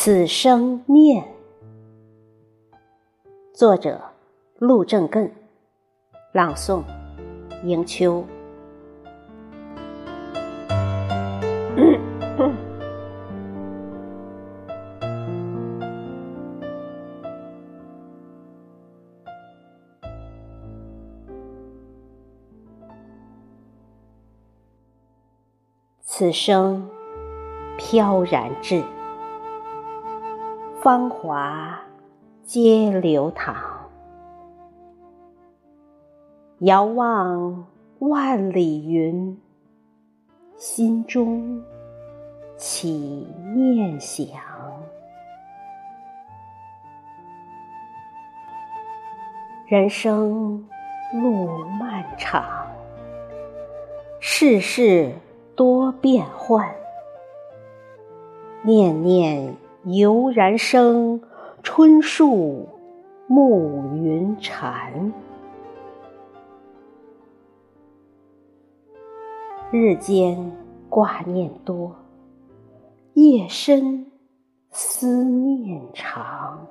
此生念，作者陆正艮，朗诵迎秋。此生飘然至。芳华皆流淌，遥望万里云，心中起念想。人生路漫长，世事多变幻，念念。悠然生春树暮云禅，日间挂念多，夜深思念长。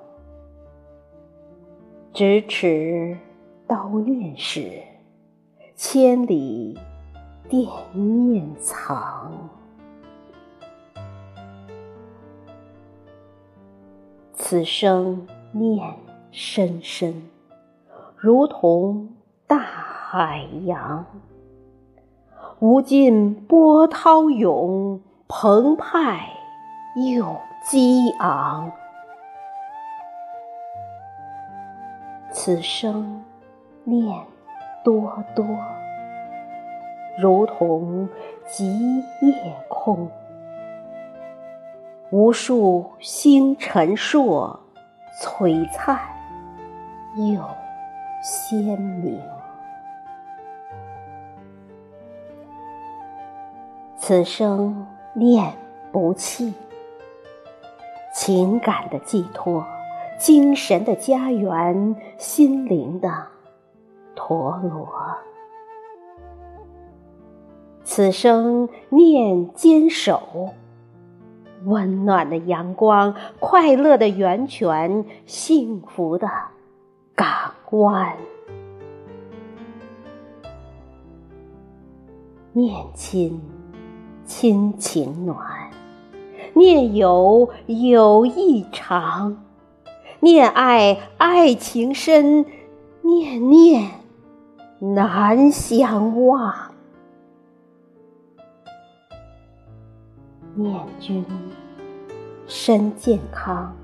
咫尺刀念时，千里惦念藏。此生念深深，如同大海洋，无尽波涛涌，澎湃又激昂。此生念多多，如同极夜空。无数星辰烁，璀璨又鲜明。此生念不弃，情感的寄托，精神的家园，心灵的陀螺。此生念坚守。温暖的阳光，快乐的源泉，幸福的港湾。念亲，亲情暖；念友，友谊长；念爱，爱情深；念念，难相忘。念君身健康，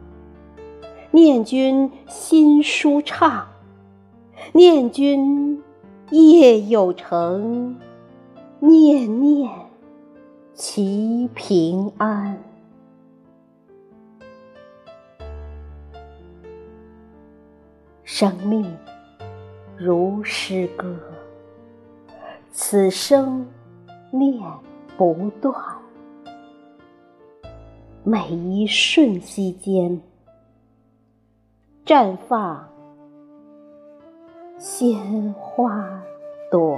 念君心舒畅，念君业有成，念念其平安。生命如诗歌，此生念不断。每一瞬息间，绽放鲜花朵。